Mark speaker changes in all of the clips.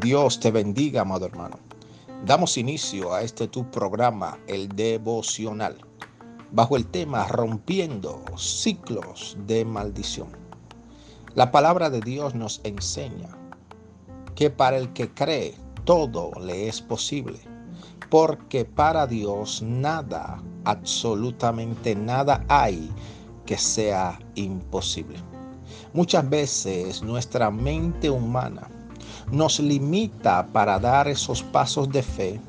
Speaker 1: Dios te bendiga, amado hermano. Damos inicio a este tu programa, el devocional, bajo el tema Rompiendo ciclos de maldición. La palabra de Dios nos enseña que para el que cree todo le es posible, porque para Dios nada, absolutamente nada hay que sea imposible. Muchas veces nuestra mente humana nos limita para dar esos pasos de fe,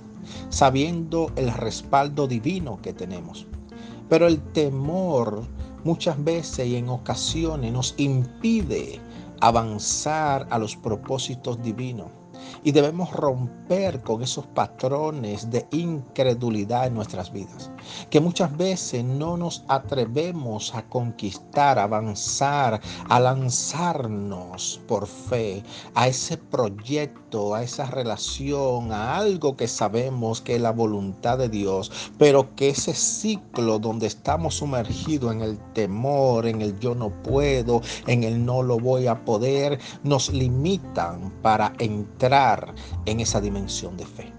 Speaker 1: sabiendo el respaldo divino que tenemos. Pero el temor muchas veces y en ocasiones nos impide avanzar a los propósitos divinos y debemos romper con esos patrones de incredulidad en nuestras vidas, que muchas veces no nos atrevemos a conquistar, a avanzar, a lanzarnos por fe a ese proyecto, a esa relación, a algo que sabemos que es la voluntad de Dios, pero que ese ciclo donde estamos sumergidos en el temor, en el yo no puedo, en el no lo voy a poder, nos limitan para entrar en esa dimensión de fe.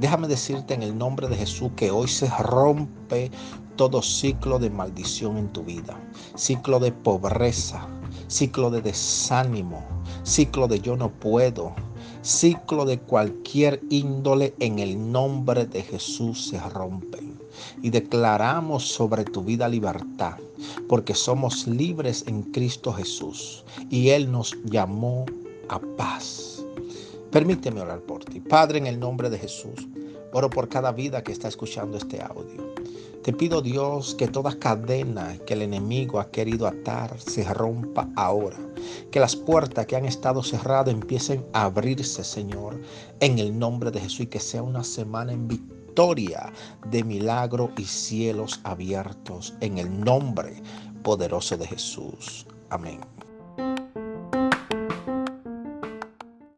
Speaker 1: Déjame decirte en el nombre de Jesús que hoy se rompe todo ciclo de maldición en tu vida, ciclo de pobreza, ciclo de desánimo, ciclo de yo no puedo, ciclo de cualquier índole en el nombre de Jesús se rompen. Y declaramos sobre tu vida libertad, porque somos libres en Cristo Jesús y Él nos llamó a paz. Permíteme orar por ti. Padre, en el nombre de Jesús, oro por cada vida que está escuchando este audio. Te pido Dios que toda cadena que el enemigo ha querido atar se rompa ahora. Que las puertas que han estado cerradas empiecen a abrirse, Señor, en el nombre de Jesús y que sea una semana en victoria de milagro y cielos abiertos en el nombre poderoso de Jesús. Amén.